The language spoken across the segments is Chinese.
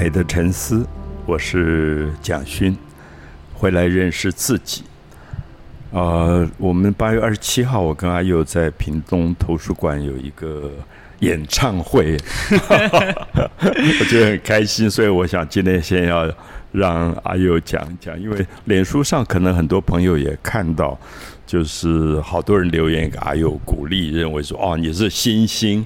美的沉思，我是蒋勋，回来认识自己。呃，我们八月二十七号，我跟阿佑在屏东图书馆有一个演唱会，我觉得很开心，所以我想今天先要让阿佑讲一讲，因为脸书上可能很多朋友也看到。就是好多人留言给阿佑鼓励，认为说哦你是星星。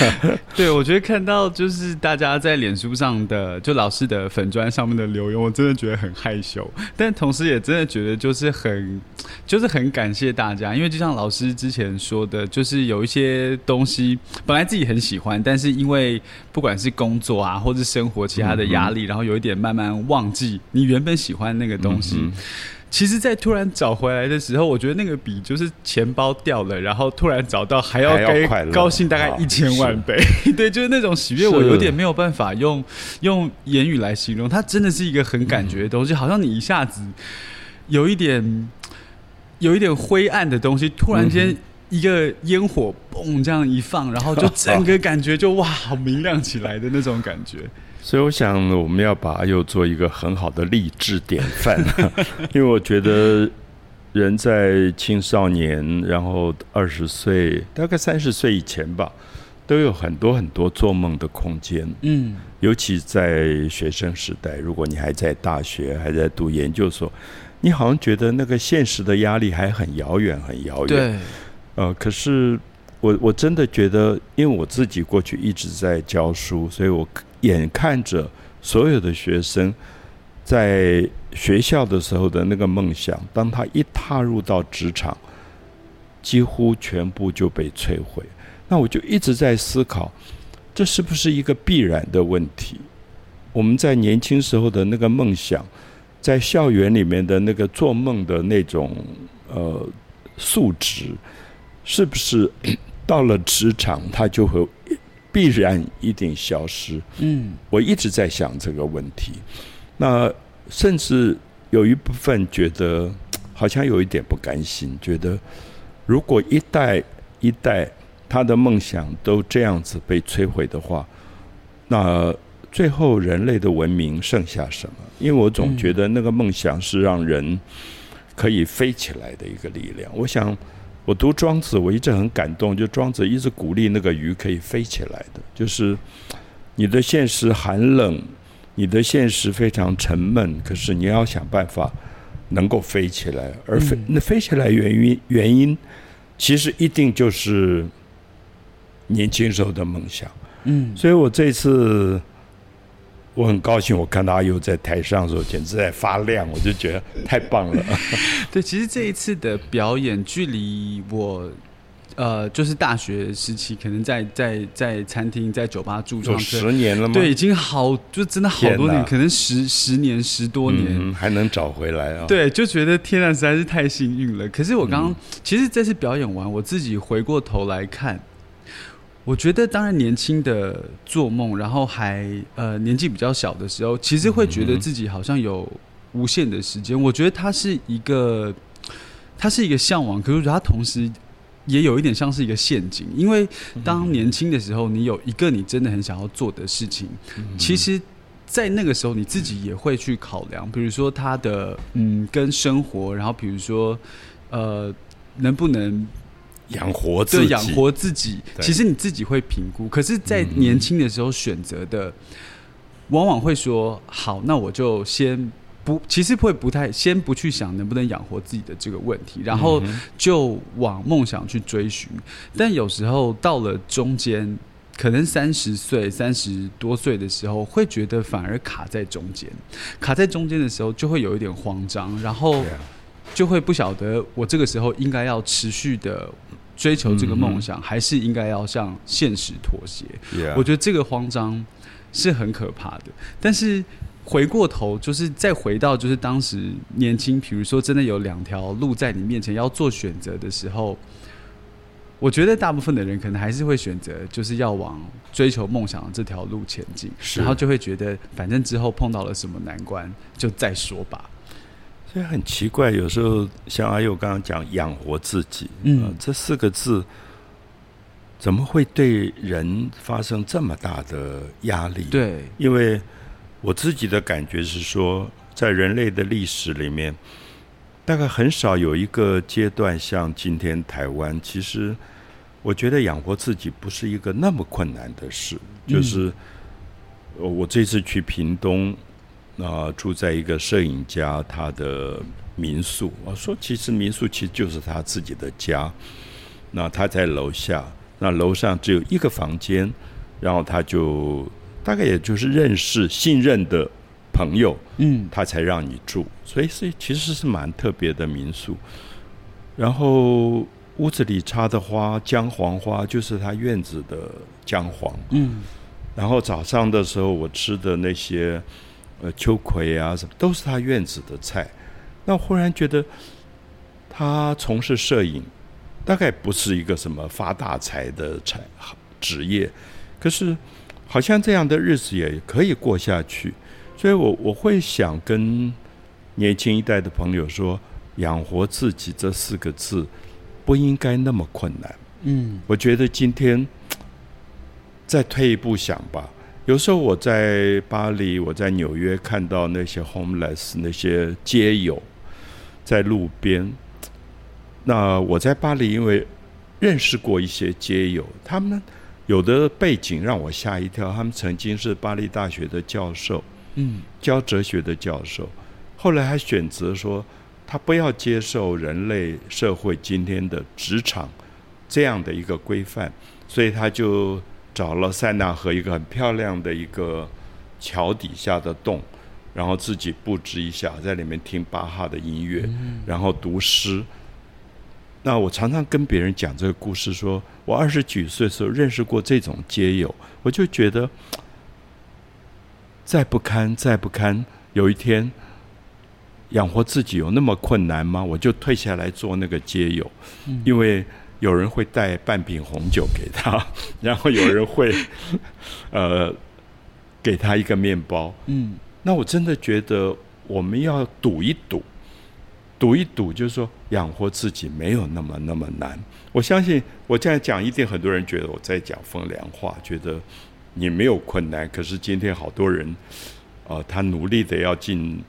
对，我觉得看到就是大家在脸书上的就老师的粉砖上面的留言，我真的觉得很害羞，但同时也真的觉得就是很就是很感谢大家，因为就像老师之前说的，就是有一些东西本来自己很喜欢，但是因为不管是工作啊或是生活其他的压力，然后有一点慢慢忘记你原本喜欢那个东西。其实，在突然找回来的时候，我觉得那个比就是钱包掉了，然后突然找到还要该高兴大概一千万倍。对，就是那种喜悦，我有点没有办法用用言语来形容。它真的是一个很感觉的东西，好像你一下子有一点有一点灰暗的东西，突然间一个烟火嘣这样一放，然后就 整个感觉就哇，好明亮起来的那种感觉。所以我想，我们要把阿佑做一个很好的励志典范，因为我觉得人在青少年，然后二十岁，大概三十岁以前吧，都有很多很多做梦的空间。嗯，尤其在学生时代，如果你还在大学，还在读研究所，你好像觉得那个现实的压力还很遥远，很遥远。对，呃，可是我我真的觉得，因为我自己过去一直在教书，所以我。眼看着所有的学生在学校的时候的那个梦想，当他一踏入到职场，几乎全部就被摧毁。那我就一直在思考，这是不是一个必然的问题？我们在年轻时候的那个梦想，在校园里面的那个做梦的那种呃素质，是不是到了职场，他就会？必然一定消失。嗯，我一直在想这个问题。那甚至有一部分觉得好像有一点不甘心，觉得如果一代一代他的梦想都这样子被摧毁的话，那最后人类的文明剩下什么？因为我总觉得那个梦想是让人可以飞起来的一个力量。我想。我读庄子，我一直很感动。就庄子一直鼓励那个鱼可以飞起来的，就是你的现实寒冷，你的现实非常沉闷，可是你要想办法能够飞起来。而飞那飞起来原因原因，其实一定就是年轻时候的梦想。嗯，所以我这次。我很高兴，我看到阿佑在台上的时候，简直在发亮，我就觉得太棒了。对，其实这一次的表演，距离我呃，就是大学时期，可能在在在餐厅、在酒吧住上十年了吗？对，已经好，就真的好多年，可能十十年、十多年还能找回来啊。对，就觉得天啊，实在是太幸运了。可是我刚刚，其实这次表演完，我自己回过头来看。我觉得，当然年轻的做梦，然后还呃年纪比较小的时候，其实会觉得自己好像有无限的时间。我觉得它是一个，它是一个向往，可是它同时也有一点像是一个陷阱。因为当年轻的时候，你有一个你真的很想要做的事情，其实，在那个时候你自己也会去考量，比如说他的嗯跟生活，然后比如说呃能不能。养活自己，养活自己，其实你自己会评估。可是，在年轻的时候选择的，往往会说：“好，那我就先不，其实会不太先不去想能不能养活自己的这个问题，然后就往梦想去追寻。但有时候到了中间，可能三十岁、三十多岁的时候，会觉得反而卡在中间，卡在中间的时候，就会有一点慌张，然后就会不晓得我这个时候应该要持续的。”追求这个梦想，还是应该要向现实妥协。我觉得这个慌张是很可怕的。但是回过头，就是再回到，就是当时年轻，比如说真的有两条路在你面前要做选择的时候，我觉得大部分的人可能还是会选择，就是要往追求梦想的这条路前进，然后就会觉得，反正之后碰到了什么难关，就再说吧。所以很奇怪，有时候像阿佑刚刚讲养活自己，嗯，这四个字怎么会对人发生这么大的压力？对，因为我自己的感觉是说，在人类的历史里面，大概很少有一个阶段像今天台湾。其实，我觉得养活自己不是一个那么困难的事。就是，我这次去屏东，啊，住在一个摄影家他的民宿。我说，其实民宿其实就是他自己的家。那他在楼下，那楼上只有一个房间，然后他就大概也就是认识信任的朋友，嗯，他才让你住，所以是其实是蛮特别的民宿。然后屋子里插的花姜黄花就是他院子的姜黄，嗯，然后早上的时候我吃的那些呃秋葵啊什么都是他院子的菜。那忽然觉得他从事摄影。大概不是一个什么发大财的产职业，可是好像这样的日子也可以过下去，所以我我会想跟年轻一代的朋友说，养活自己这四个字不应该那么困难。嗯，我觉得今天再退一步想吧，有时候我在巴黎，我在纽约看到那些 homeless 那些街友在路边。那我在巴黎，因为认识过一些街友，他们有的背景让我吓一跳。他们曾经是巴黎大学的教授，嗯，教哲学的教授，后来还选择说他不要接受人类社会今天的职场这样的一个规范，所以他就找了塞纳河一个很漂亮的一个桥底下的洞，然后自己布置一下，在里面听巴哈的音乐，然后读诗。那我常常跟别人讲这个故事，说我二十几岁的时候认识过这种街友，我就觉得再不堪再不堪，有一天养活自己有那么困难吗？我就退下来做那个街友，因为有人会带半瓶红酒给他，然后有人会 呃给他一个面包。嗯，那我真的觉得我们要赌一赌。赌一赌，就是说养活自己没有那么那么难。我相信我这样讲，一定很多人觉得我在讲风凉话，觉得你没有困难。可是今天好多人，呃，他努力的要进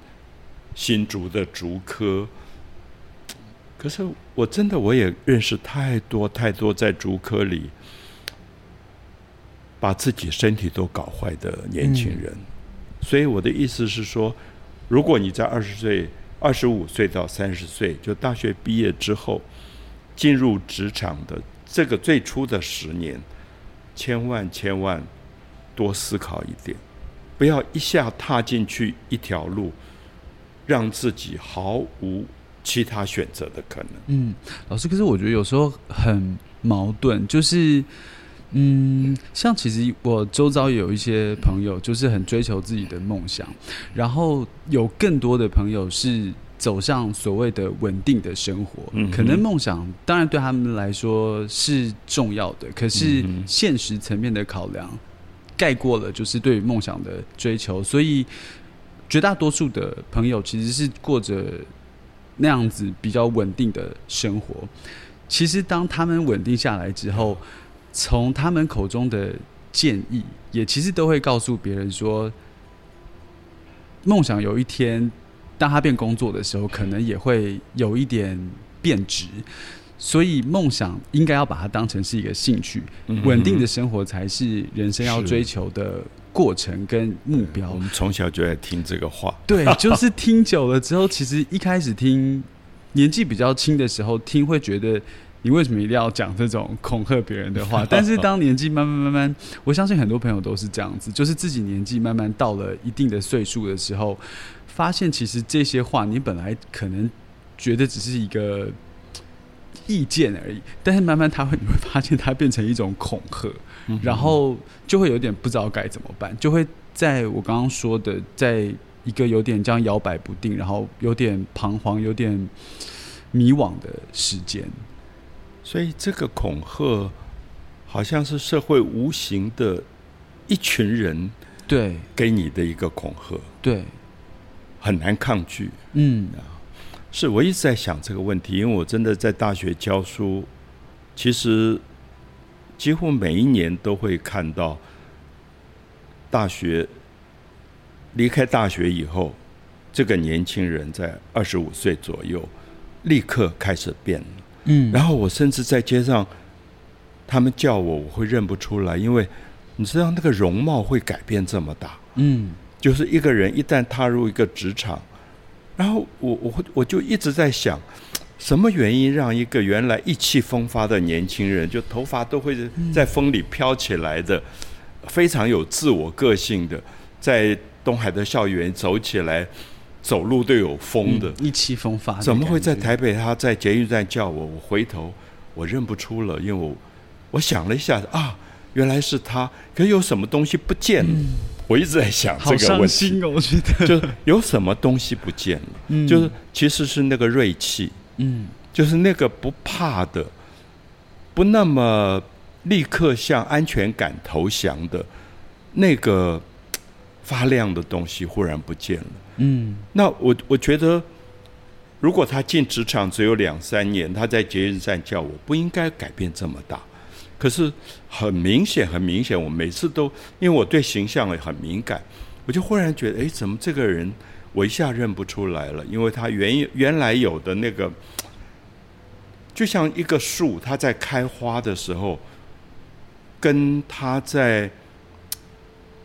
新竹的竹科，可是我真的我也认识太多太多在竹科里把自己身体都搞坏的年轻人。所以我的意思是说，如果你在二十岁。二十五岁到三十岁，就大学毕业之后进入职场的这个最初的十年，千万千万多思考一点，不要一下踏进去一条路，让自己毫无其他选择的可能。嗯，老师，可是我觉得有时候很矛盾，就是。嗯，像其实我周遭有一些朋友，就是很追求自己的梦想，然后有更多的朋友是走向所谓的稳定的生活。嗯，可能梦想当然对他们来说是重要的，可是现实层面的考量盖过了就是对于梦想的追求，所以绝大多数的朋友其实是过着那样子比较稳定的生活。其实当他们稳定下来之后，从他们口中的建议，也其实都会告诉别人说，梦想有一天当他变工作的时候，可能也会有一点变质。所以梦想应该要把它当成是一个兴趣，稳定的生活才是人生要追求的过程跟目标。我们从小就在听这个话，对，就是听久了之后，其实一开始听年纪比较轻的时候听，会觉得。你为什么一定要讲这种恐吓别人的话？但是当年纪慢慢慢慢，我相信很多朋友都是这样子，就是自己年纪慢慢到了一定的岁数的时候，发现其实这些话你本来可能觉得只是一个意见而已，但是慢慢他会你会发现它变成一种恐吓，然后就会有点不知道该怎么办，就会在我刚刚说的，在一个有点这样摇摆不定，然后有点彷徨、有点迷惘的时间。所以这个恐吓，好像是社会无形的一群人对给你的一个恐吓，对很难抗拒。嗯，是我一直在想这个问题，因为我真的在大学教书，其实几乎每一年都会看到大学离开大学以后，这个年轻人在二十五岁左右，立刻开始变了。嗯，然后我甚至在街上，他们叫我，我会认不出来，因为你知道那个容貌会改变这么大。嗯，就是一个人一旦踏入一个职场，然后我我会我就一直在想，什么原因让一个原来意气风发的年轻人，就头发都会在风里飘起来的，非常有自我个性的，在东海的校园走起来，走路都有风的，意气风发。怎么会在台北？他在捷运站叫我，我回头我认不出了，因为我我想了一下啊，原来是他。可有什么东西不见了？我一直在想这个问题。我觉得就有什么东西不见了，就是其实是那个锐气，嗯，就是那个不怕的，不那么立刻向安全感投降的那个发亮的东西忽然不见了。嗯，那我我觉得，如果他进职场只有两三年，他在节日站叫我，不应该改变这么大。可是很明显，很明显，我每次都因为我对形象也很敏感，我就忽然觉得，哎，怎么这个人我一下认不出来了？因为他原原来有的那个，就像一个树，它在开花的时候，跟它在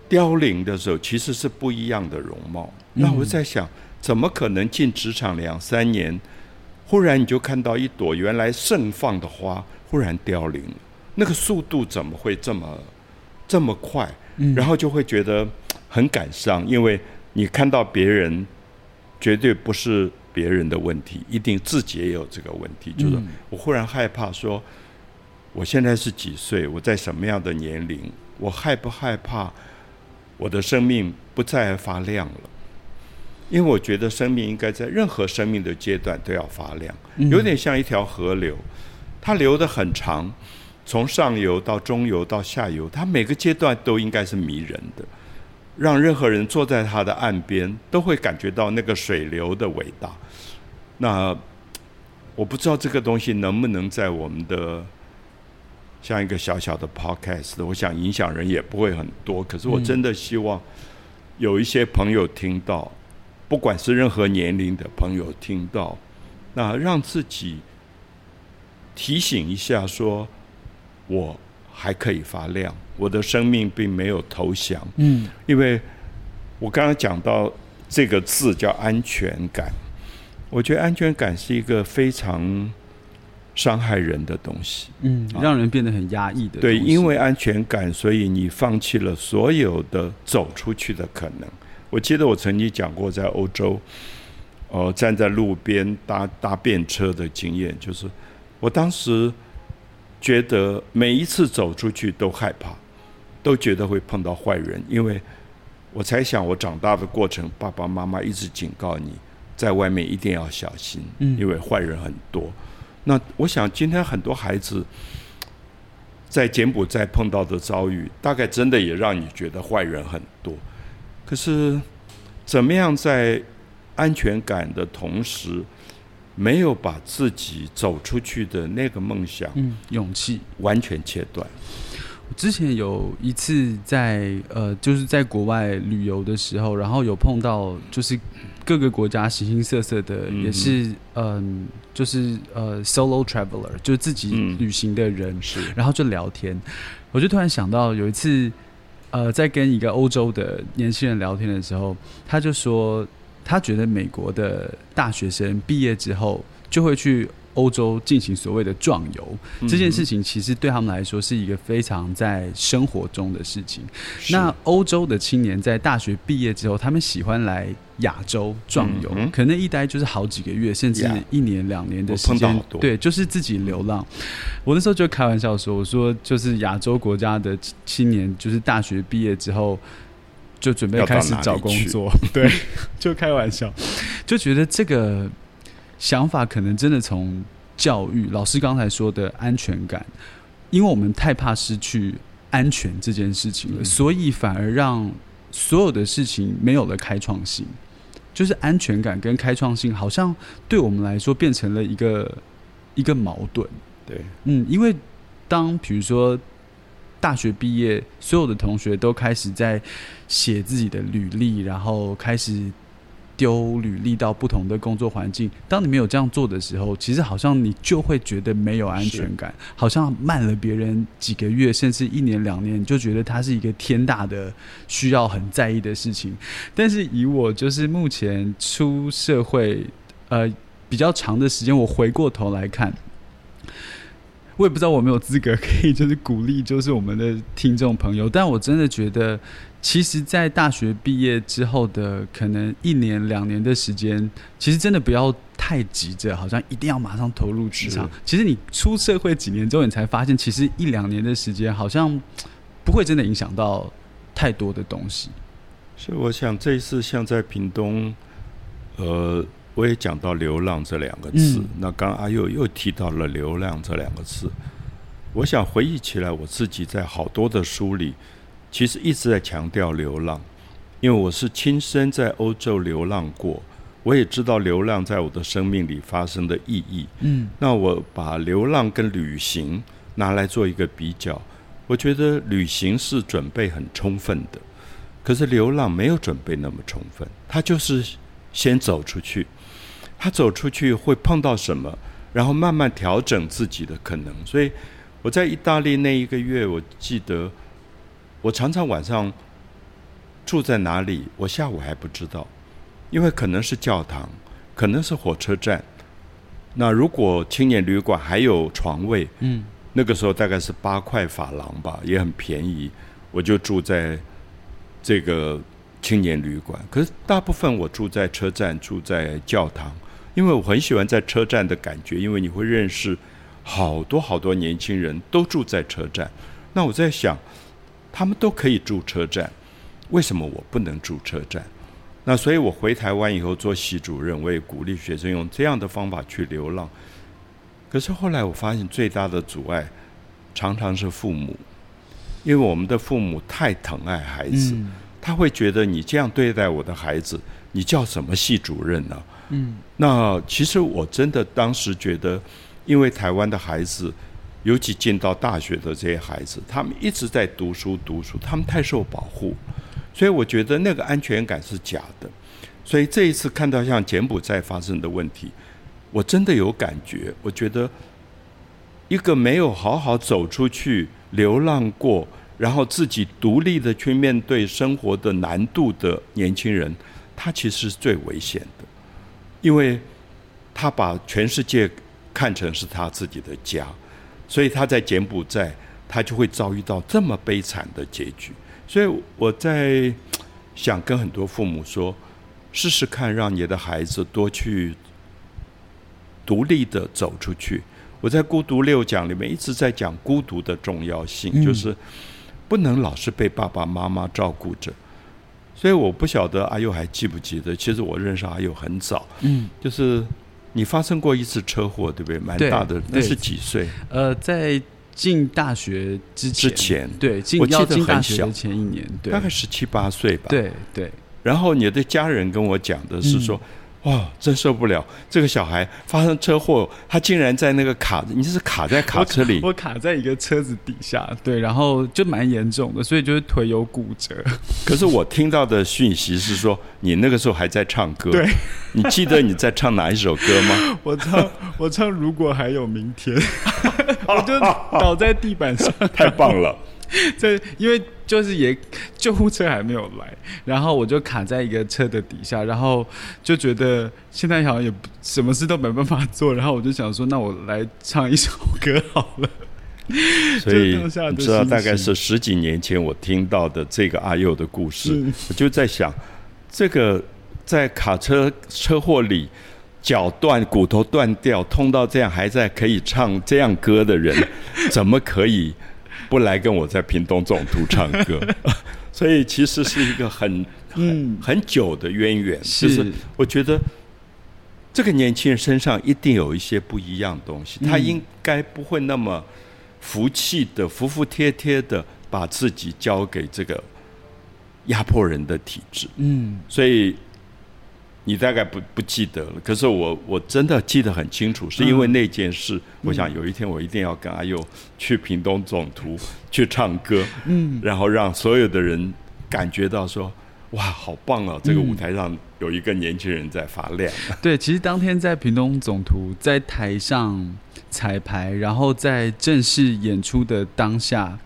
凋零的时候，其实是不一样的容貌。那我在想，怎么可能进职场两三年，忽然你就看到一朵原来盛放的花，忽然凋零了？那个速度怎么会这么这么快？然后就会觉得很感伤，因为你看到别人绝对不是别人的问题，一定自己也有这个问题。就是我忽然害怕说，我现在是几岁？我在什么样的年龄？我害不害怕我的生命不再发亮了？因为我觉得生命应该在任何生命的阶段都要发亮，有点像一条河流，它流得很长。从上游到中游到下游，它每个阶段都应该是迷人的，让任何人坐在它的岸边都会感觉到那个水流的伟大。那我不知道这个东西能不能在我们的像一个小小的 podcast，我想影响人也不会很多。可是我真的希望有一些朋友听到，不管是任何年龄的朋友听到，那让自己提醒一下说。我还可以发亮，我的生命并没有投降。嗯，因为我刚刚讲到这个字叫安全感，我觉得安全感是一个非常伤害人的东西。嗯，让人变得很压抑的。对，因为安全感，所以你放弃了所有的走出去的可能。我记得我曾经讲过，在欧洲，呃，站在路边搭搭便车的经验，就是我当时。觉得每一次走出去都害怕，都觉得会碰到坏人，因为我才想我长大的过程，爸爸妈妈一直警告你，在外面一定要小心，因为坏人很多。那我想今天很多孩子在柬埔寨碰到的遭遇，大概真的也让你觉得坏人很多。可是怎么样在安全感的同时？没有把自己走出去的那个梦想、勇气完全切断。我之前有一次在呃，就是在国外旅游的时候，然后有碰到就是各个国家形形色色的，也是嗯，就是呃，solo traveler，就是自己旅行的人，是，然后就聊天。我就突然想到有一次，呃，在跟一个欧洲的年轻人聊天的时候，他就说。他觉得美国的大学生毕业之后就会去欧洲进行所谓的壮游，这件事情其实对他们来说是一个非常在生活中的事情。那欧洲的青年在大学毕业之后，他们喜欢来亚洲壮游，可能一待就是好几个月，甚至一年两年的时间。对，就是自己流浪。我那时候就开玩笑说：“我说就是亚洲国家的青年，就是大学毕业之后。”就准备开始找工作，对，就开玩笑，就觉得这个想法可能真的从教育老师刚才说的安全感，因为我们太怕失去安全这件事情了，所以反而让所有的事情没有了开创性。就是安全感跟开创性，好像对我们来说变成了一个一个矛盾。对，嗯，因为当比如说。大学毕业，所有的同学都开始在写自己的履历，然后开始。丢履历到不同的工作环境，当你没有这样做的时候，其实好像你就会觉得没有安全感，好像慢了别人几个月，甚至一年两年，你就觉得它是一个天大的需要很在意的事情。但是以我就是目前出社会呃比较长的时间，我回过头来看，我也不知道我没有资格可以就是鼓励就是我们的听众朋友，但我真的觉得。其实，在大学毕业之后的可能一年两年的时间，其实真的不要太急着，好像一定要马上投入职场。其实你出社会几年之后，你才发现，其实一两年的时间好像不会真的影响到太多的东西。所以，我想这一次像在屏东，呃，我也讲到“流浪”这两个字。那刚阿佑又提到了“流浪”这两个字，我想回忆起来，我自己在好多的书里。其实一直在强调流浪，因为我是亲身在欧洲流浪过，我也知道流浪在我的生命里发生的意义。嗯，那我把流浪跟旅行拿来做一个比较，我觉得旅行是准备很充分的，可是流浪没有准备那么充分，他就是先走出去，他走出去会碰到什么，然后慢慢调整自己的可能。所以我在意大利那一个月，我记得。我常常晚上住在哪里，我下午还不知道，因为可能是教堂，可能是火车站。那如果青年旅馆还有床位，嗯，那个时候大概是八块法郎吧，也很便宜，我就住在这个青年旅馆。可是大部分我住在车站，住在教堂，因为我很喜欢在车站的感觉，因为你会认识好多好多年轻人都住在车站。那我在想。他们都可以住车站，为什么我不能住车站？那所以我回台湾以后做系主任，我也鼓励学生用这样的方法去流浪。可是后来我发现最大的阻碍常常是父母，因为我们的父母太疼爱孩子，他会觉得你这样对待我的孩子，你叫什么系主任呢？嗯，那其实我真的当时觉得，因为台湾的孩子。尤其进到大学的这些孩子，他们一直在读书读书，他们太受保护，所以我觉得那个安全感是假的。所以这一次看到像柬埔寨发生的问题，我真的有感觉。我觉得一个没有好好走出去流浪过，然后自己独立的去面对生活的难度的年轻人，他其实是最危险的，因为他把全世界看成是他自己的家。所以他在柬埔寨，他就会遭遇到这么悲惨的结局。所以我在想跟很多父母说，试试看，让你的孩子多去独立的走出去。我在《孤独六讲》里面一直在讲孤独的重要性，就是不能老是被爸爸妈妈照顾着。所以我不晓得阿佑还记不记得，其实我认识阿佑很早，嗯，就是。你发生过一次车祸，对不对？蛮大的，那是几岁？呃，在进大学之前，之前对，我记得很小，前一年，大概十七八岁吧。对对。然后你的家人跟我讲的是说。哇，真受不了！这个小孩发生车祸，他竟然在那个卡，你是卡在卡车里？我卡在一个车子底下，对，然后就蛮严重的，所以就是腿有骨折。可是我听到的讯息是说，你那个时候还在唱歌。对，你记得你在唱哪一首歌吗？我唱，我唱，如果还有明天，我就倒在地板上，太棒了。这因为就是也救护车还没有来，然后我就卡在一个车的底下，然后就觉得现在好像也什么事都没办法做，然后我就想说，那我来唱一首歌好了。所以 你知道大概是十几年前我听到的这个阿佑的故事，我就在想，这个在卡车车祸里脚断、骨头断掉、痛到这样还在可以唱这样歌的人，怎么可以？不来跟我在屏东总图唱歌，所以其实是一个很很很久的渊源。就是我觉得这个年轻人身上一定有一些不一样的东西，他应该不会那么服气的、服服帖帖的把自己交给这个压迫人的体制。嗯，所以你大概不不记得了，可是我我真的记得很清楚，是因为那件事。我想有一天我一定要跟阿佑去屏东总图去唱歌，嗯，然后让所有的人感觉到说，哇，好棒哦！这个舞台上有一个年轻人在发亮。对，其实当天在屏东总图在台上彩排，然后在正式演出的当下。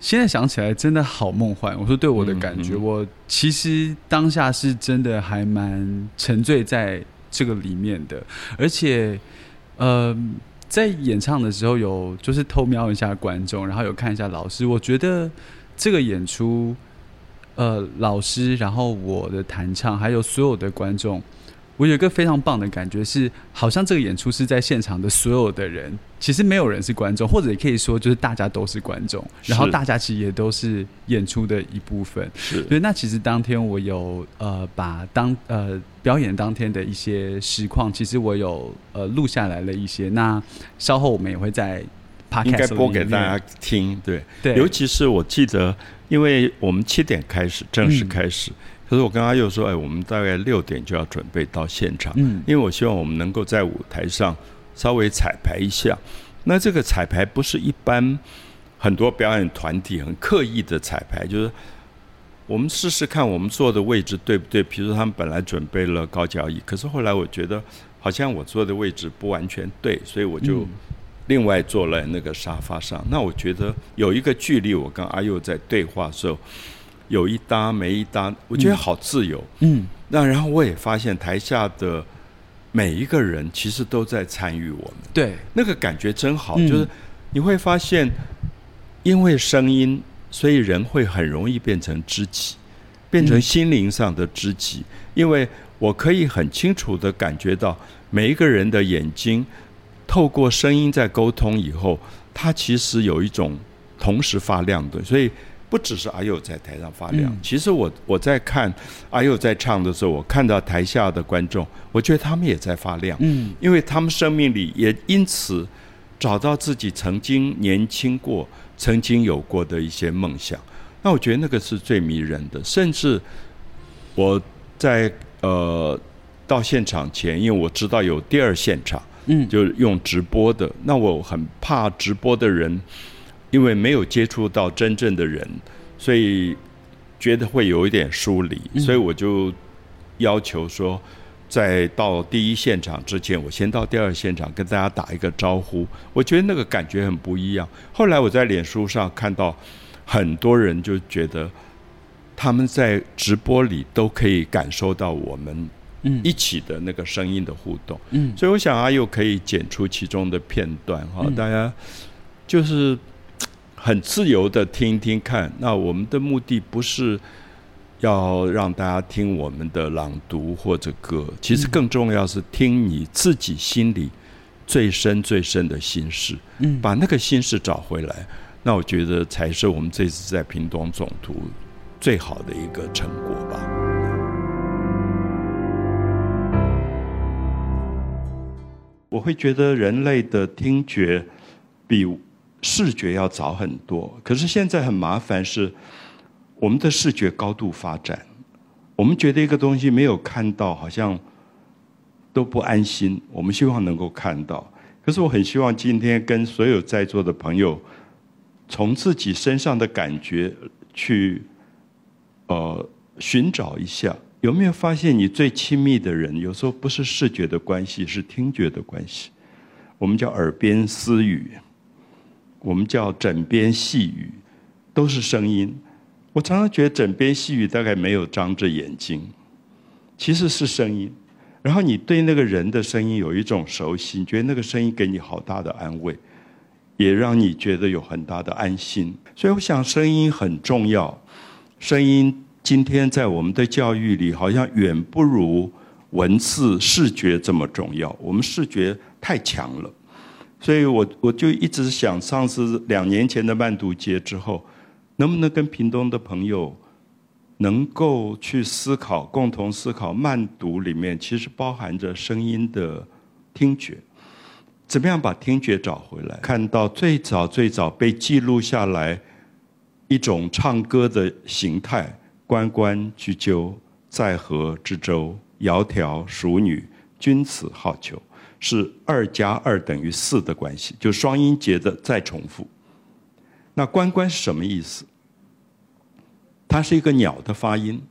现在想起来真的好梦幻。我说对我的感觉，我其实当下是真的还蛮沉醉在这个里面的，而且，呃，在演唱的时候有就是偷瞄一下观众，然后有看一下老师。我觉得这个演出，呃，老师，然后我的弹唱，还有所有的观众。我有一个非常棒的感觉，是好像这个演出是在现场的所有的人，其实没有人是观众，或者也可以说就是大家都是观众，然后大家其实也都是演出的一部分。是，对。那其实当天我有呃把当呃表演当天的一些实况，其实我有呃录下来了一些。那稍后我们也会在应该播给大家听。对，对。尤其是我记得，因为我们七点开始正式开始。可是我跟阿佑说，哎，我们大概六点就要准备到现场，嗯，因为我希望我们能够在舞台上稍微彩排一下。那这个彩排不是一般很多表演团体很刻意的彩排，就是我们试试看我们坐的位置对不对。比如说他们本来准备了高脚椅，可是后来我觉得好像我坐的位置不完全对，所以我就另外坐了那个沙发上。那我觉得有一个距离，我跟阿佑在对话的时候。有一搭没一搭，我觉得好自由。嗯，那然后我也发现台下的每一个人其实都在参与我们。对，那个感觉真好。就是你会发现，因为声音，所以人会很容易变成知己，变成心灵上的知己。因为我可以很清楚的感觉到每一个人的眼睛，透过声音在沟通以后，它其实有一种同时发亮的，所以。不只是阿佑在台上发亮，其实我我在看阿佑在唱的时候，我看到台下的观众，我觉得他们也在发亮，嗯，因为他们生命里也因此找到自己曾经年轻过、曾经有过的一些梦想。那我觉得那个是最迷人的。甚至我在呃到现场前，因为我知道有第二现场，嗯，就是用直播的，那我很怕直播的人。因为没有接触到真正的人，所以觉得会有一点疏离，所以我就要求说，在到第一现场之前，我先到第二现场跟大家打一个招呼。我觉得那个感觉很不一样。后来我在脸书上看到很多人就觉得他们在直播里都可以感受到我们一起的那个声音的互动。嗯，所以我想啊，又可以剪出其中的片段哈，大家就是。很自由的听一听看，那我们的目的不是要让大家听我们的朗读或者歌，其实更重要是听你自己心里最深最深的心事，嗯，把那个心事找回来，那我觉得才是我们这次在屏东总图最好的一个成果吧。我会觉得人类的听觉比。视觉要早很多，可是现在很麻烦是，我们的视觉高度发展，我们觉得一个东西没有看到，好像都不安心。我们希望能够看到，可是我很希望今天跟所有在座的朋友，从自己身上的感觉去，呃，寻找一下，有没有发现你最亲密的人，有时候不是视觉的关系，是听觉的关系。我们叫耳边私语。我们叫枕边细语，都是声音。我常常觉得枕边细语大概没有张着眼睛，其实是声音。然后你对那个人的声音有一种熟悉，你觉得那个声音给你好大的安慰，也让你觉得有很大的安心。所以我想声音很重要。声音今天在我们的教育里，好像远不如文字、视觉这么重要。我们视觉太强了。所以我我就一直想，上次两年前的慢读节之后，能不能跟屏东的朋友能够去思考，共同思考慢读里面其实包含着声音的听觉，怎么样把听觉找回来？看到最早最早被记录下来一种唱歌的形态，关关雎鸠，在河之洲窈窕淑女，君子好逑，是二加二等于四的关系，就双音节的再重复。那关关是什么意思？它是一个鸟的发音，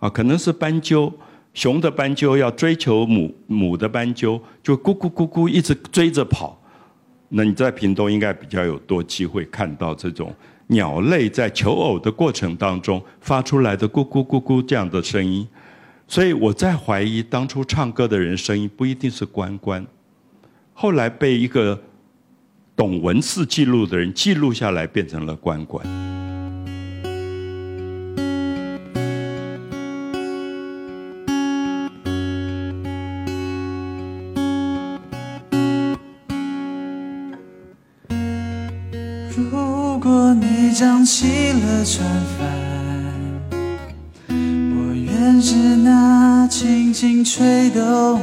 啊，可能是斑鸠，雄的斑鸠要追求母母的斑鸠，就咕咕咕咕一直追着跑。那你在屏东应该比较有多机会看到这种鸟类在求偶的过程当中发出来的咕咕咕咕这样的声音。所以我在怀疑，当初唱歌的人声音不一定是关关，后来被一个。懂文字记录的人记录下来，变成了关关。起了船帆，我愿是那轻轻吹动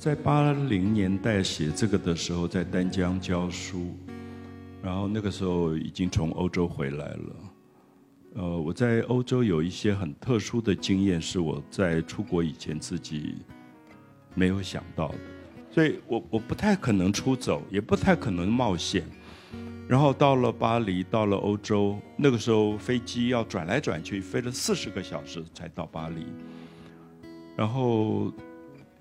在八零年代写这个的时候，在丹江教书，然后那个时候已经从欧洲回来了。呃，我在欧洲有一些很特殊的经验，是我在出国以前自己没有想到的，所以我我不太可能出走，也不太可能冒险。然后到了巴黎，到了欧洲，那个时候飞机要转来转去，飞了四十个小时才到巴黎。然后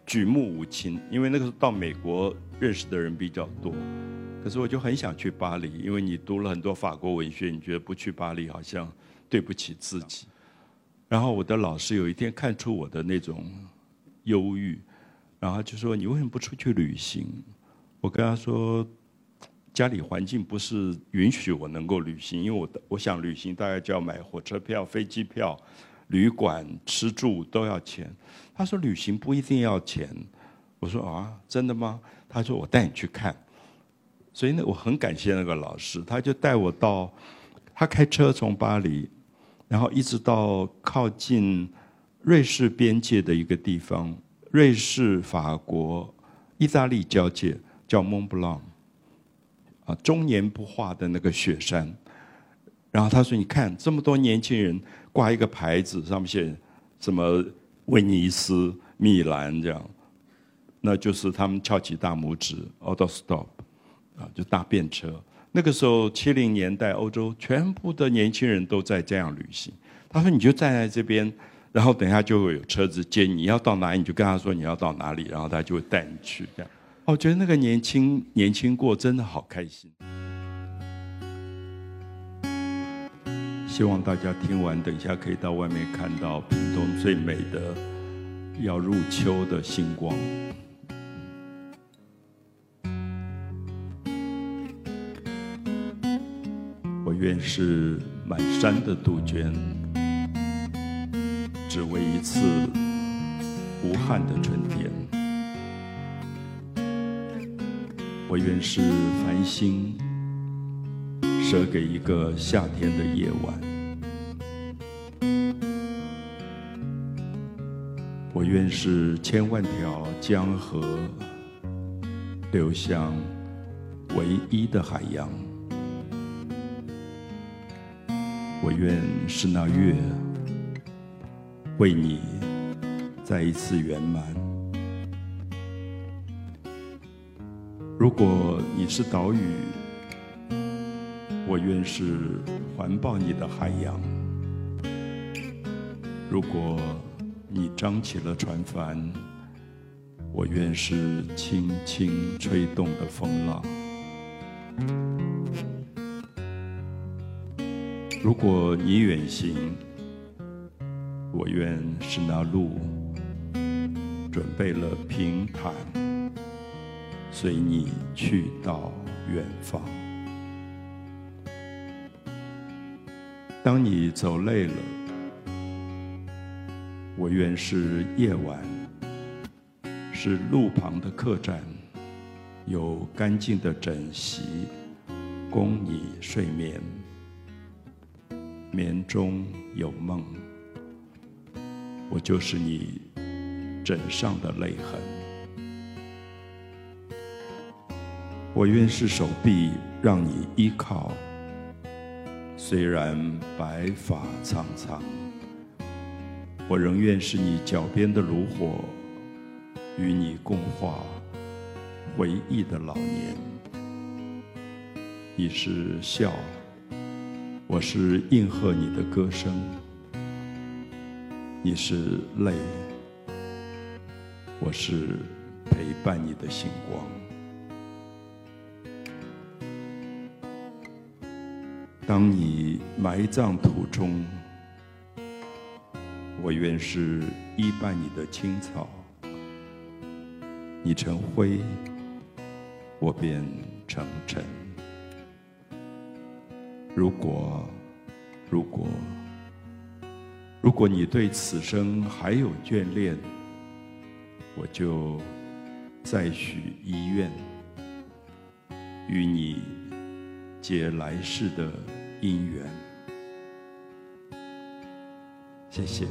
举目无亲，因为那个时候到美国认识的人比较多，可是我就很想去巴黎，因为你读了很多法国文学，你觉得不去巴黎好像对不起自己。然后我的老师有一天看出我的那种忧郁，然后就说：“你为什么不出去旅行？”我跟他说。家里环境不是允许我能够旅行，因为我我想旅行大概就要买火车票、飞机票、旅馆、吃住都要钱。他说旅行不一定要钱，我说啊，真的吗？他说我带你去看。所以呢，我很感谢那个老师，他就带我到，他开车从巴黎，然后一直到靠近瑞士边界的一个地方，瑞士、法国、意大利交界，叫蒙布朗。啊，终年不化的那个雪山，然后他说：“你看，这么多年轻人挂一个牌子，上面写什么威尼斯、米兰这样，那就是他们翘起大拇指，auto stop，啊，就搭便车。那个时候七零年代，欧洲全部的年轻人都在这样旅行。他说：你就站在这边，然后等一下就会有车子接你，要到哪里你就跟他说你要到哪里，然后他就会带你去这样。”我觉得那个年轻年轻过真的好开心。希望大家听完，等一下可以到外面看到屏东最美的要入秋的星光。我愿是满山的杜鹃，只为一次无憾的春天。我愿是繁星，舍给一个夏天的夜晚。愿是千万条江河，流向唯一的海洋。我愿是那月，为你再一次圆满。如果你是岛屿，我愿是环抱你的海洋；如果你张起了船帆，我愿是轻轻吹动的风浪。如果你远行，我愿是那路，准备了平坦，随你去到远方。当你走累了，我愿是夜晚，是路旁的客栈，有干净的枕席，供你睡眠。眠中有梦，我就是你枕上的泪痕。我愿是手臂让你依靠，虽然白发苍苍，我仍愿是你脚边的炉火，与你共话回忆的老年。你是笑。我是应和你的歌声，你是泪，我是陪伴你的星光。当你埋葬土中，我愿是依伴你的青草。你成灰，我便成尘。如果，如果，如果你对此生还有眷恋，我就再许一愿，与你结来世的姻缘。谢谢。